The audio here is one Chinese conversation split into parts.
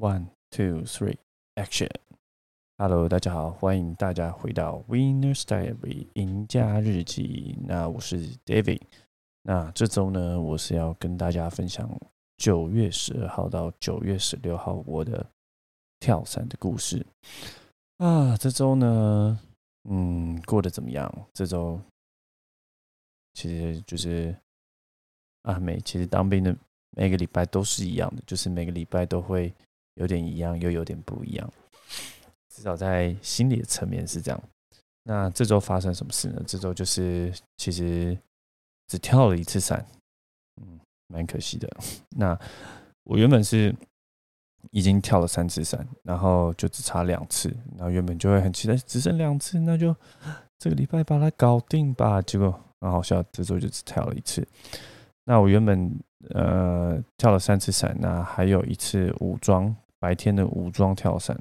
One, two, three, action! Hello，大家好，欢迎大家回到 Winner's Diary 赢家日记。那我是 David。那这周呢，我是要跟大家分享九月十二号到九月十六号我的跳伞的故事。啊，这周呢，嗯，过得怎么样？这周其实就是啊，每其实当兵的每个礼拜都是一样的，就是每个礼拜都会。有点一样，又有点不一样，至少在心理的层面是这样。那这周发生什么事呢？这周就是其实只跳了一次伞，嗯，蛮可惜的。那我原本是已经跳了三次伞，然后就只差两次，然后原本就会很期待，只剩两次，那就这个礼拜把它搞定吧。结果很好笑，这周就只跳了一次。那我原本呃跳了三次伞，那还有一次武装。白天的武装跳伞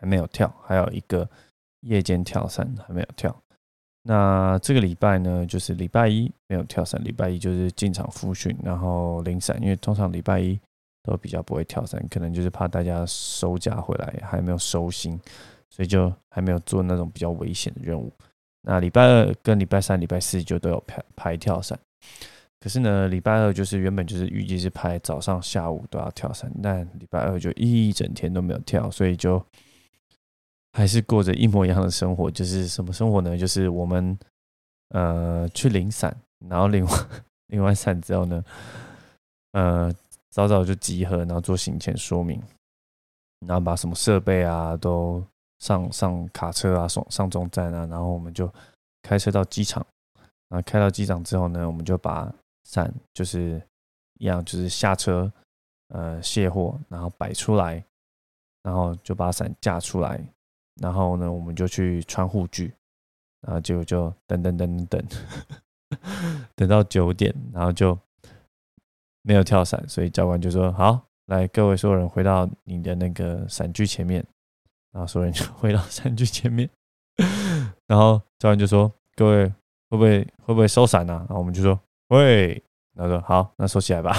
还没有跳，还有一个夜间跳伞还没有跳。那这个礼拜呢，就是礼拜一没有跳伞，礼拜一就是进场复训，然后零散。因为通常礼拜一都比较不会跳伞，可能就是怕大家收假回来还没有收心，所以就还没有做那种比较危险的任务。那礼拜二跟礼拜三、礼拜四就都有排排跳伞。可是呢，礼拜二就是原本就是预计是拍早上、下午都要跳伞，但礼拜二就一整天都没有跳，所以就还是过着一模一样的生活。就是什么生活呢？就是我们呃去领伞，然后领完 领完伞之后呢，呃早早就集合，然后做行前说明，然后把什么设备啊都上上卡车啊，上上中站啊，然后我们就开车到机场，然后开到机场之后呢，我们就把伞就是一样，就是下车，呃，卸货，然后摆出来，然后就把伞架出来，然后呢，我们就去穿护具，然后结果就等等等等等，等到九点，然后就没有跳伞，所以教官就说：“好，来，各位所有人回到你的那个伞具前面。”然后所有人就 回到伞具前面，然后教官就说：“各位会不会会不会收伞呢？”然后我们就说。喂，他说好，那收起来吧。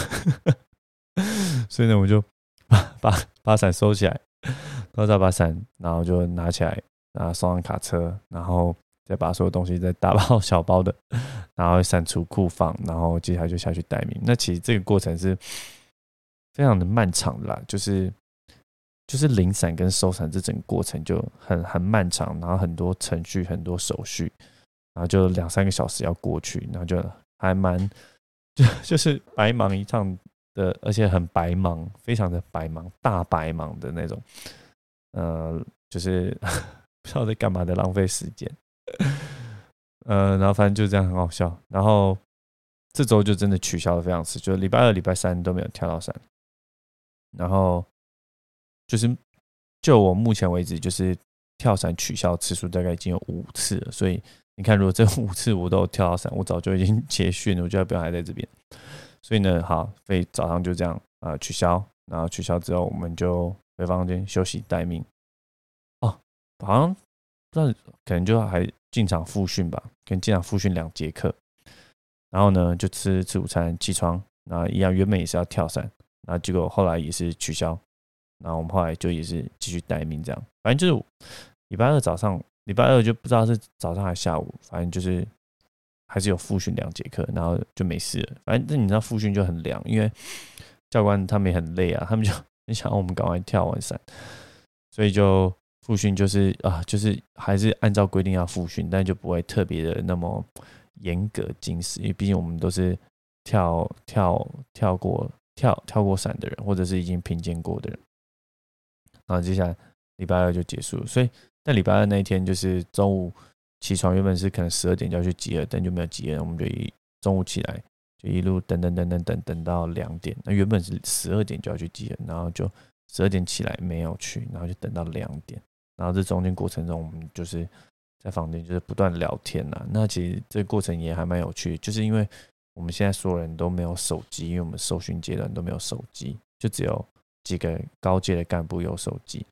所以呢，我就把把把伞收起来，然后再把伞，然后就拿起来，然后送上卡车，然后再把所有东西再大包小包的，然后伞储库房，然后接下来就下去待命。那其实这个过程是非常的漫长的啦，就是就是领伞跟收伞这整个过程就很很漫长，然后很多程序、很多手续，然后就两三个小时要过去，然后就。还蛮，就就是白忙一趟的，而且很白忙，非常的白忙，大白忙的那种，呃，就是 不知道在干嘛的，浪费时间，呃，然后反正就这样很好笑。然后这周就真的取消了非常次，就礼拜二、礼拜三都没有跳到伞。然后就是就我目前为止，就是跳伞取消次数大概已经有五次了，所以。你看，如果这 五次我都跳到伞，我早就已经结训了，我就不用还在这边。所以呢，好，所以早上就这样啊取消，然后取消之后，我们就回房间休息待命。哦，好像不知道，可能就还进场复训吧，跟进场复训两节课。然后呢，就吃吃午餐，起床，然后一样，原本也是要跳伞，然后结果后来也是取消。然后我们后来就也是继续待命，这样，反正就是礼拜二早上。礼拜二就不知道是早上还是下午，反正就是还是有复训两节课，然后就没事了。反正那你知道复训就很凉，因为教官他们也很累啊，他们就 很想让我们赶快跳完伞，所以就复训就是啊，就是还是按照规定要复训，但就不会特别的那么严格精实，因为毕竟我们都是跳跳跳过跳跳过伞的人，或者是已经评鉴过的人。然后接下来礼拜二就结束了，所以。但礼拜二那一天就是中午起床，原本是可能十二点就要去集合，但就没有集合，我们就一中午起来就一路等等等等等等到两点。那原本是十二点就要去集合，然后就十二点起来没有去，然后就等到两点。然后这中间过程中，我们就是在房间就是不断聊天呐。那其实这个过程也还蛮有趣，就是因为我们现在所有人都没有手机，因为我们受训阶段都没有手机，就只有几个高阶的干部有手机。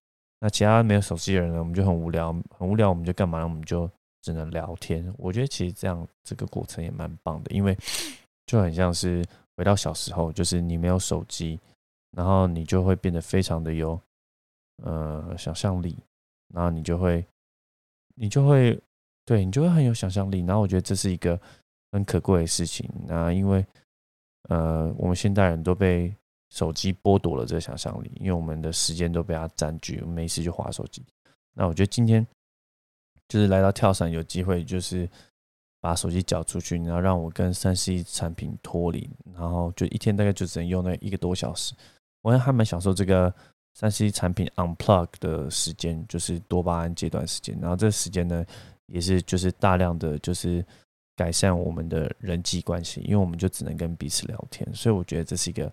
那其他没有手机的人呢？我们就很无聊，很无聊，我们就干嘛？我们就只能聊天。我觉得其实这样这个过程也蛮棒的，因为 就很像是回到小时候，就是你没有手机，然后你就会变得非常的有呃想象力，然后你就会你就会对你就会很有想象力，然后我觉得这是一个很可贵的事情。那因为呃我们现代人都被手机剥夺了这个想象力，因为我们的时间都被它占据，我们没事就划手机。那我觉得今天就是来到跳伞，有机会就是把手机缴出去，然后让我跟三 C 产品脱离，然后就一天大概就只能用那一个多小时。我还蛮享受这个三 C 产品 unplug 的时间，就是多巴胺阶段时间。然后这时间呢，也是就是大量的就是改善我们的人际关系，因为我们就只能跟彼此聊天，所以我觉得这是一个。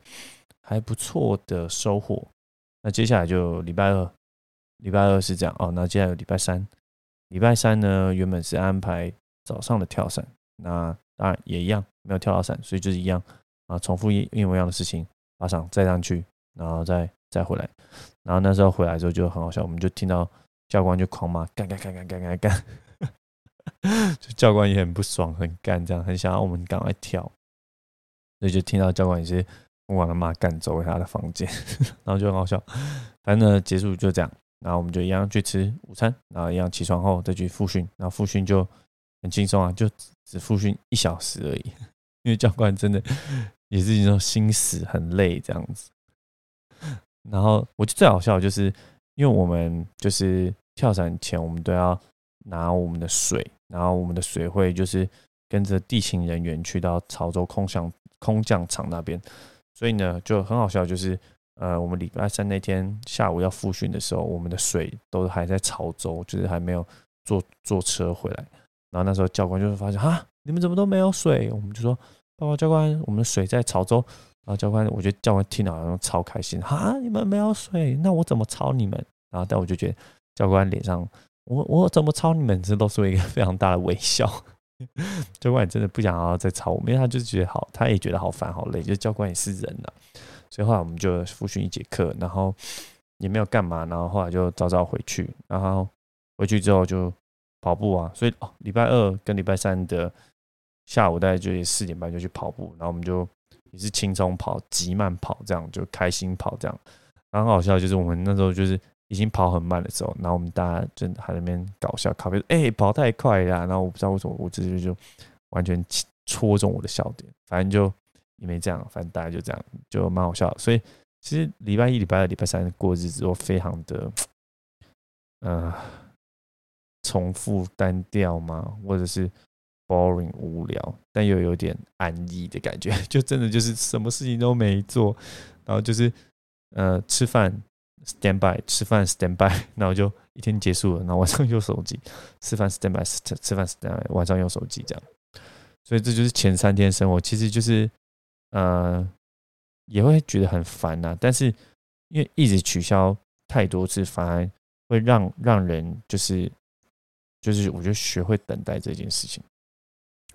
还不错的收获。那接下来就礼拜二，礼拜二是这样哦。那接下来礼拜三，礼拜三呢原本是安排早上的跳伞，那当然也一样没有跳到伞，所以就是一样啊，重复一一模一样的事情，爬上再上去，然后再再回来。然后那时候回来之后就很好笑，我们就听到教官就狂骂干干干干干干干，就教官也很不爽，很干这样，很想要我们赶快跳，所以就听到教官也是。我把他妈赶走他的房间，然后就很好笑。反正呢，结束就这样，然后我们就一样去吃午餐，然后一样起床后再去复训，然后复训就很轻松啊，就只复训一小时而已。因为教官真的也是一种心死，很累这样子。然后我觉得最好笑就是，因为我们就是跳伞前，我们都要拿我们的水，然后我们的水会就是跟着地勤人员去到潮州空降空降场那边。所以呢，就很好笑，就是呃，我们礼拜三那天下午要复训的时候，我们的水都还在潮州，就是还没有坐坐车回来。然后那时候教官就会发现，哈，你们怎么都没有水？我们就说，报告教官，我们的水在潮州。然后教官，我觉得教官听了好像超开心，哈，你们没有水，那我怎么抄你们？然后但我就觉得教官脸上，我我怎么抄你们？这都是一个非常大的微笑。教官也真的不想要再吵我们，因为他就是觉得好，他也觉得好烦好累。就教官也是人呐，所以后来我们就复训一节课，然后也没有干嘛，然后后来就早早回去，然后回去之后就跑步啊。所以哦，礼拜二跟礼拜三的下午大概就四点半就去跑步，然后我们就也是轻松跑、急慢跑这样，就开心跑这样。然后好笑就是我们那时候就是。已经跑很慢的时候，然后我们大家就还在那边搞笑，咖啡哎跑太快了，然后我不知道为什么，我直接就完全戳中我的笑点，反正就也没这样，反正大家就这样，就蛮好笑。所以其实礼拜一、礼拜二、礼拜三过日子都非常的，呃，重复单调嘛，或者是 boring 无聊，但又有点安逸的感觉，就真的就是什么事情都没做，然后就是呃吃饭。Stand by 吃饭，Stand by，然后就一天结束了。然后晚上用手机吃饭，Stand by 吃吃饭，Stand by 晚上用手机这样。所以这就是前三天生活，其实就是呃也会觉得很烦呐。但是因为一直取消太多次，反而会让让人就是就是我觉得学会等待这件事情。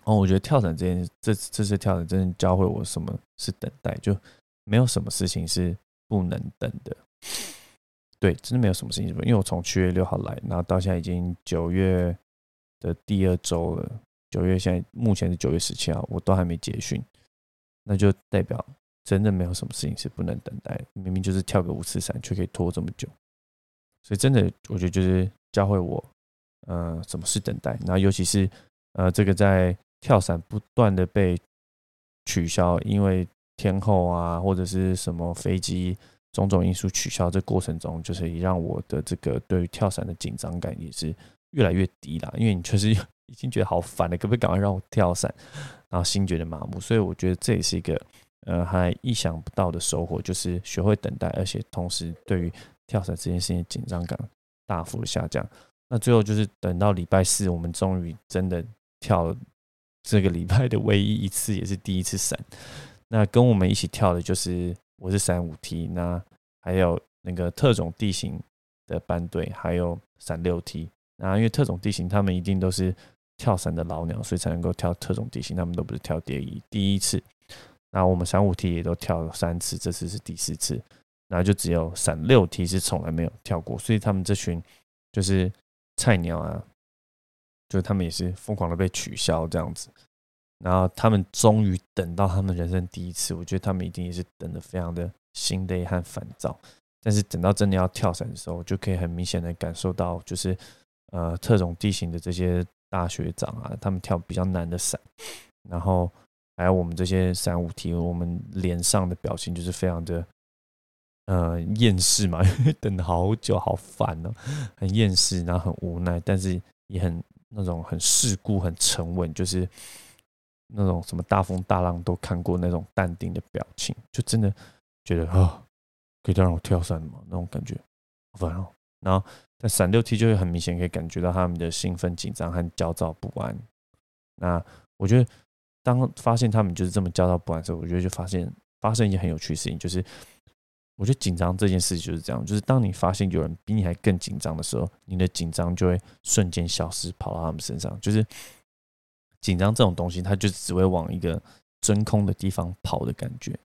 哦，我觉得跳伞这件这这次跳伞真的教会我什么是等待，就没有什么事情是不能等的。对，真的没有什么事情，因为我从七月六号来，然后到现在已经九月的第二周了。九月现在目前是九月十七号，我都还没结训，那就代表真的没有什么事情是不能等待。明明就是跳个五次伞，却可以拖这么久，所以真的我觉得就是教会我，呃，什么是等待。然后尤其是呃，这个在跳伞不断的被取消，因为天后啊或者是什么飞机。种种因素取消，这过程中就是也让我的这个对于跳伞的紧张感也是越来越低了。因为你确实 已经觉得好烦了，可不可以赶快让我跳伞？然后心觉得麻木，所以我觉得这也是一个呃还意想不到的收获，就是学会等待，而且同时对于跳伞这件事情紧张感大幅的下降。那最后就是等到礼拜四，我们终于真的跳这个礼拜的唯一一次，也是第一次伞。那跟我们一起跳的就是。我是三五 T，那还有那个特种地形的班队，还有三六 T。那因为特种地形，他们一定都是跳伞的老鸟，所以才能够跳特种地形。他们都不是跳第一第一次。那我们三五 T 也都跳了三次，这次是第四次。然后就只有闪六 T 是从来没有跳过，所以他们这群就是菜鸟啊，就他们也是疯狂的被取消这样子。然后他们终于等到他们人生第一次，我觉得他们一定也是等的非常的心累和烦躁。但是等到真的要跳伞的时候，就可以很明显的感受到，就是呃特种地形的这些大学长啊，他们跳比较难的伞，然后还有我们这些伞舞体，我们脸上的表情就是非常的呃厌世嘛，因 为等了好久，好烦哦，很厌世，然后很无奈，但是也很那种很世故、很沉稳，就是那种什么大风大浪都看过那种淡定的表情，就真的觉得啊。可以再让我跳伞吗？那种感觉，好烦哦。然后在伞六梯就会很明显可以感觉到他们的兴奋、紧张和焦躁不安。那我觉得，当发现他们就是这么焦躁不安的时候，我觉得就发现发生一件很有趣的事情，就是我觉得紧张这件事情就是这样，就是当你发现有人比你还更紧张的时候，你的紧张就会瞬间消失，跑到他们身上。就是紧张这种东西，它就只会往一个真空的地方跑的感觉，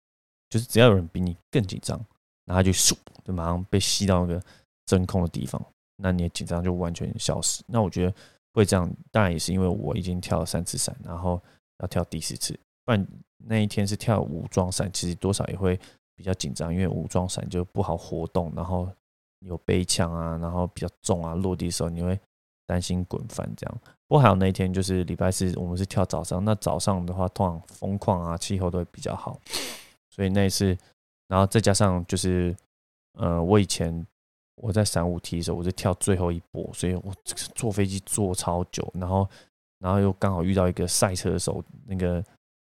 就是只要有人比你更紧张。然后就咻，就马上被吸到那个真空的地方，那你的紧张就完全消失。那我觉得会这样，当然也是因为我已经跳了三次伞，然后要跳第四次。不然那一天是跳武装伞，其实多少也会比较紧张，因为武装伞就不好活动，然后有背枪啊，然后比较重啊，落地的时候你会担心滚翻这样。不过还有那一天就是礼拜四，我们是跳早上，那早上的话通常风况啊气候都会比较好，所以那一次。然后再加上就是，呃，我以前我在三五 T 的时候，我是跳最后一波，所以我坐飞机坐超久，然后，然后又刚好遇到一个赛车手，那个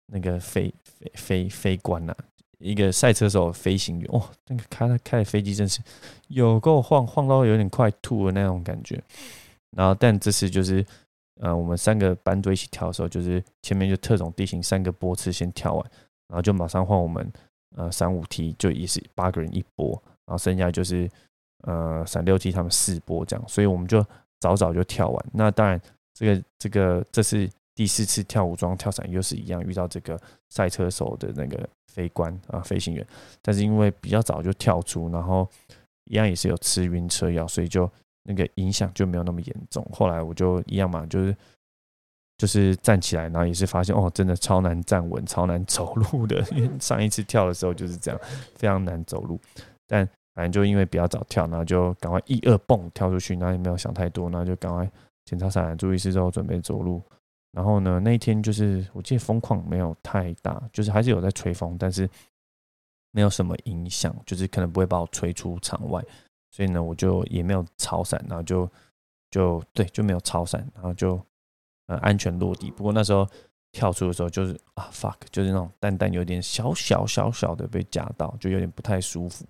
那个飞飞飞飞官呐，一个赛车手飞行员，哇，那个开开的飞机真是有够晃，晃到有点快吐的那种感觉。然后，但这次就是，呃，我们三个班队一起跳的时候，就是前面就特种地形三个波次先跳完，然后就马上换我们。呃，三五 T 就也是八个人一波，然后剩下就是呃三六 T 他们四波这样，所以我们就早早就跳完。那当然，这个这个这是第四次跳武装跳伞，又是一样遇到这个赛车手的那个飞官啊飞行员，但是因为比较早就跳出，然后一样也是有吃晕车药，所以就那个影响就没有那么严重。后来我就一样嘛，就是。就是站起来，然后也是发现哦，真的超难站稳、超难走路的。因为上一次跳的时候就是这样，非常难走路。但反正就因为比较早跳，然后就赶快一二蹦跳出去，然后也没有想太多，然后就赶快检查伞注意事之后准备走路。然后呢，那一天就是我记得风况没有太大，就是还是有在吹风，但是没有什么影响，就是可能不会把我吹出场外。所以呢，我就也没有超伞，然后就就对，就没有超伞，然后就。呃，安全落地。不过那时候跳出的时候，就是啊，fuck，就是那种淡淡有点小小小小的被夹到，就有点不太舒服。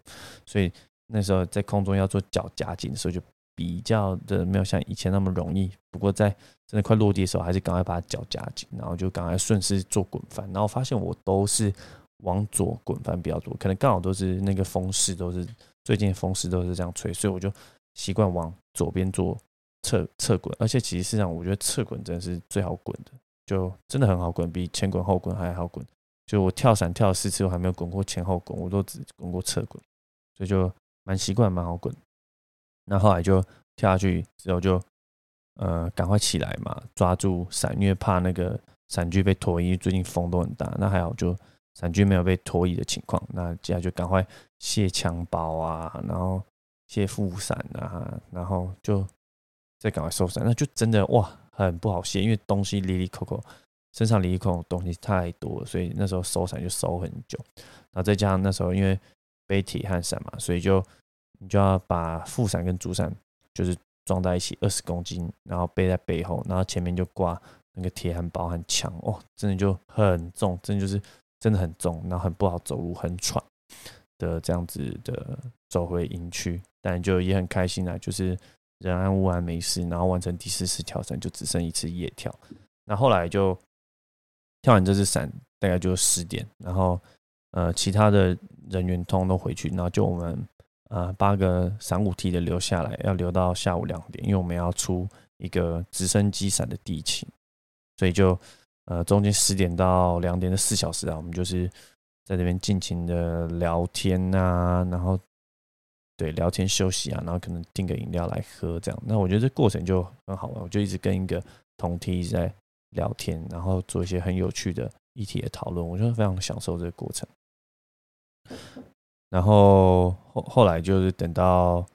所以那时候在空中要做脚夹紧的时候，就比较的没有像以前那么容易。不过在真的快落地的时候，还是赶快把脚夹紧，然后就赶快顺势做滚翻。然后发现我都是往左滚翻比较多，可能刚好都是那个风势都是最近风势都是这样吹，所以我就习惯往左边做。侧侧滚，而且其实上，我觉得侧滚真的是最好滚的，就真的很好滚，比前滚后滚还好滚。就我跳伞跳了四次，我还没有滚过前后滚，我都只滚过侧滚，所以就蛮习惯，蛮好滚。那后来就跳下去之后，就呃赶快起来嘛，抓住伞，因为怕那个伞具被拖移，最近风都很大。那还好，就伞具没有被拖移的情况。那接下来就赶快卸枪包啊，然后卸副伞啊，然后就。再赶快收伞，那就真的哇，很不好卸，因为东西里里扣扣，身上里里扣扣东西太多了，所以那时候收伞就收很久。然后再加上那时候因为背铁和伞嘛，所以就你就要把副伞跟主伞就是装在一起，二十公斤，然后背在背后，然后前面就挂那个铁汉包和枪哦，真的就很重，真的就是真的很重，然后很不好走路，很喘的这样子的走回营区，但就也很开心啊，就是。人安物安没事，然后完成第四次跳伞，就只剩一次夜跳。那后来就跳完这次伞，大概就十点，然后呃，其他的人员通通都回去，然后就我们呃八个伞舞梯的留下来，要留到下午两点，因为我们要出一个直升机伞的地勤，所以就呃中间十点到两点的四小时啊，我们就是在这边尽情的聊天啊，然后。对，聊天休息啊，然后可能订个饮料来喝，这样。那我觉得这过程就很好玩，我就一直跟一个同梯在聊天，然后做一些很有趣的议题的讨论，我就非常享受这个过程。然后后后来就是等到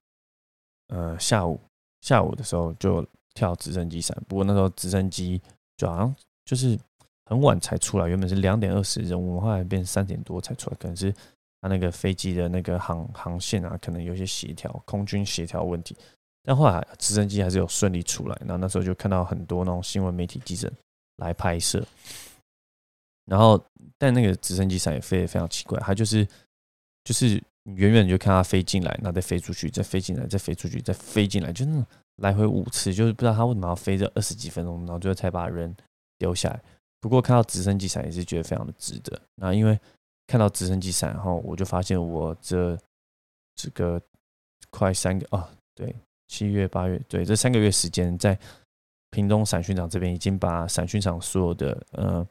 呃下午下午的时候就跳直升机伞，不过那时候直升机就好像就是很晚才出来，原本是两点二十任务，后来变三点多才出来，可能是他那个飞机的那个航航线啊，可能有些协调空军协调问题。但后来直升机还是有顺利出来，然后那时候就看到很多那种新闻媒体记者来拍摄，然后但那个直升机伞也飞得非常奇怪，它就是就是远远就看它飞进来，然后再飞出去，再飞进来，再飞出去，再飞进来，就那种来回五次，就是不知道它为什么要飞这二十几分钟，然后最后才把人丢下来。不过看到直升机伞也是觉得非常的值得。那因为看到直升机伞，后我就发现我这这个快三个哦，对。七月、八月，对这三个月时间，在屏东伞训场这边已经把伞训场所有的呃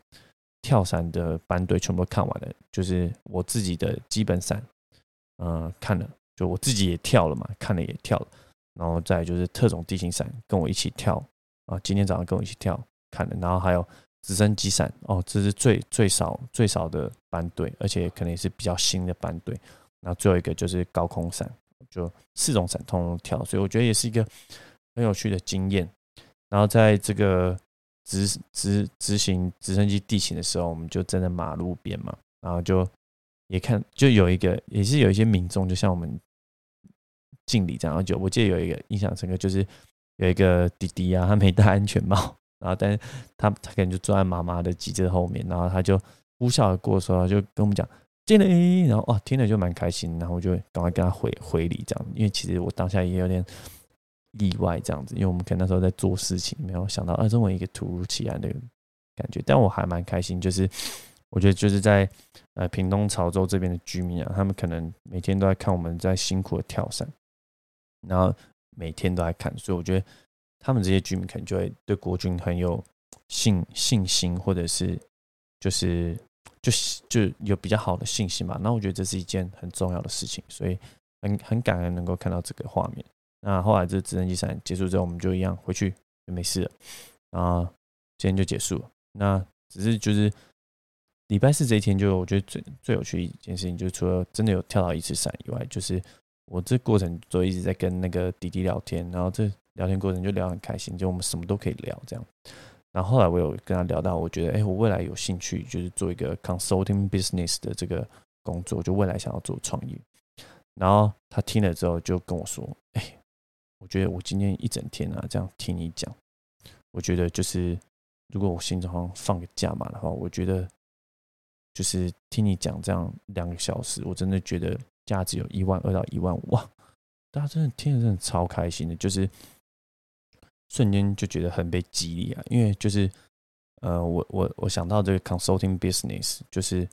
跳伞的班队全部看完了，就是我自己的基本伞，呃看了，就我自己也跳了嘛，看了也跳了，然后再就是特种地形伞跟我一起跳啊，今天早上跟我一起跳看的，然后还有直升机伞哦，这是最最少最少的班队，而且可能也是比较新的班队，然后最后一个就是高空伞。就四种伞通通跳，所以我觉得也是一个很有趣的经验。然后在这个执执执行直升机地形的时候，我们就站在马路边嘛，然后就也看，就有一个也是有一些民众，就像我们敬礼这样。就我记得有一个印象深刻，就是有一个弟弟啊，他没戴安全帽，然后但是他他可能就坐在妈妈的机子后面，然后他就呼啸而过的时候，就跟我们讲。进来，然后哦，听了就蛮开心，然后我就赶快跟他回回礼这样，因为其实我当下也有点意外这样子，因为我们可能那时候在做事情，没有想到啊这么一个突如其来的感觉，但我还蛮开心，就是我觉得就是在呃屏东潮州这边的居民啊，他们可能每天都在看我们在辛苦的跳伞，然后每天都在看，所以我觉得他们这些居民可能就会对国军很有信信心，或者是就是。就就有比较好的信心嘛，那我觉得这是一件很重要的事情，所以很很感恩能够看到这个画面。那后来这直升机伞结束之后，我们就一样回去就没事了，啊今天就结束了。那只是就是礼拜四这一天，就我觉得最最有趣一件事情，就是除了真的有跳到一次伞以外，就是我这过程都一直在跟那个弟弟聊天，然后这聊天过程就聊很开心，就我们什么都可以聊这样。然后后来我有跟他聊到，我觉得，哎，我未来有兴趣就是做一个 consulting business 的这个工作，就未来想要做创业。然后他听了之后就跟我说，哎，我觉得我今天一整天啊，这样听你讲，我觉得就是如果我心中放个假嘛的话，我觉得就是听你讲这样两个小时，我真的觉得价值有一万二到一万五哇！大家真的听着真的超开心的，就是。瞬间就觉得很被激励啊，因为就是，呃，我我我想到这个 consulting business，就是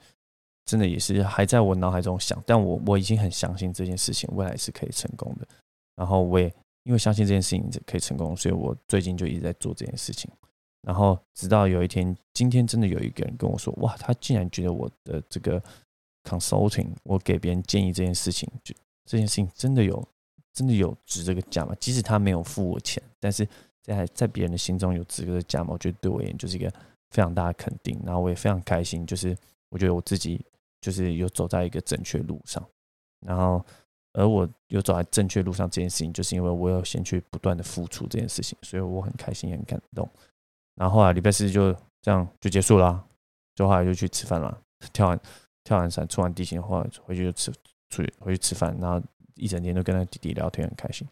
真的也是还在我脑海中想，但我我已经很相信这件事情未来是可以成功的。然后我也因为相信这件事情可以成功，所以我最近就一直在做这件事情。然后直到有一天，今天真的有一个人跟我说，哇，他竟然觉得我的这个 consulting，我给别人建议这件事情，就这件事情真的有真的有值这个价吗？即使他没有付我钱，但是。在在别人的心中有资格的加盟，我觉得对我而言就是一个非常大的肯定。然后我也非常开心，就是我觉得我自己就是有走在一个正确路上。然后，而我有走在正确路上这件事情，就是因为我有先去不断的付出这件事情，所以我很开心，很感动。然后后来礼拜四就这样就结束了，就后来就去吃饭了。跳完跳完伞，出完地形后，回去就吃出去回去吃饭，然后。一整天都跟那弟弟聊天，很开心。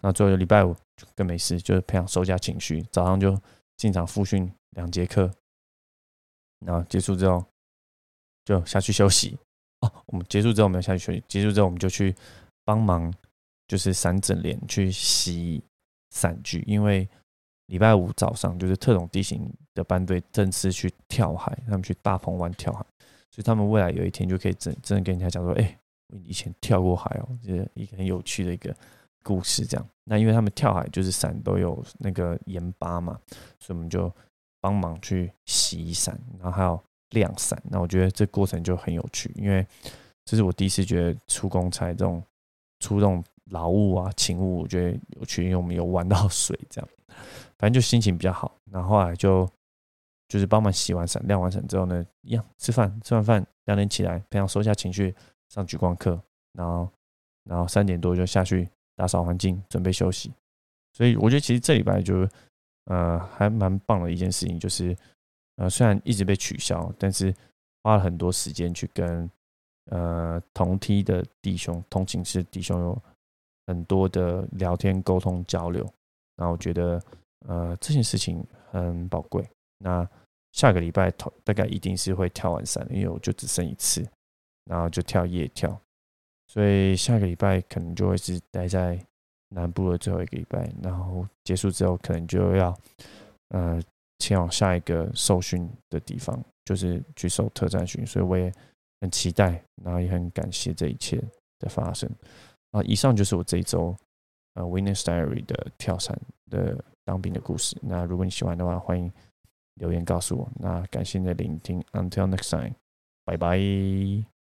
然后最后礼拜五更没事，就是培养收假情绪。早上就进场复训两节课，然后结束之后就下去休息。哦，我们结束之后我们要下去休息，结束之后我们就去帮忙，就是散整连去洗散具。因为礼拜五早上就是特种地形的班队正式去跳海，他们去大鹏湾跳海，所以他们未来有一天就可以真真的跟人家讲说，哎。我以前跳过海哦，就是一个很有趣的一个故事。这样，那因为他们跳海就是伞都有那个盐巴嘛，所以我们就帮忙去洗伞，然后还有晾伞。那我觉得这过程就很有趣，因为这是我第一次觉得出公差这种出这种劳务啊、勤务，我觉得有趣，因为我们有玩到水，这样，反正就心情比较好。然后后来就就是帮忙洗完伞、晾完伞之后呢，一样吃饭，吃完饭两点起来，培养收下情绪。上举光课，然后然后三点多就下去打扫环境，准备休息。所以我觉得其实这礼拜就呃还蛮棒的一件事情，就是呃虽然一直被取消，但是花了很多时间去跟呃同梯的弟兄、同寝室弟兄有很多的聊天、沟通、交流。然后我觉得呃这件事情很宝贵。那下个礼拜头大概一定是会跳完山，因为我就只剩一次，然后就跳夜跳，所以下个礼拜可能就会是待在南部的最后一个礼拜，然后结束之后可能就要呃前往下一个受训的地方，就是去受特战训，所以我也很期待，然后也很感谢这一切的发生啊。以上就是我这一周呃 Winners Diary 的跳伞的当兵的故事。那如果你喜欢的话，欢迎。留言告诉我，那感谢你的聆听，Until next time，拜拜。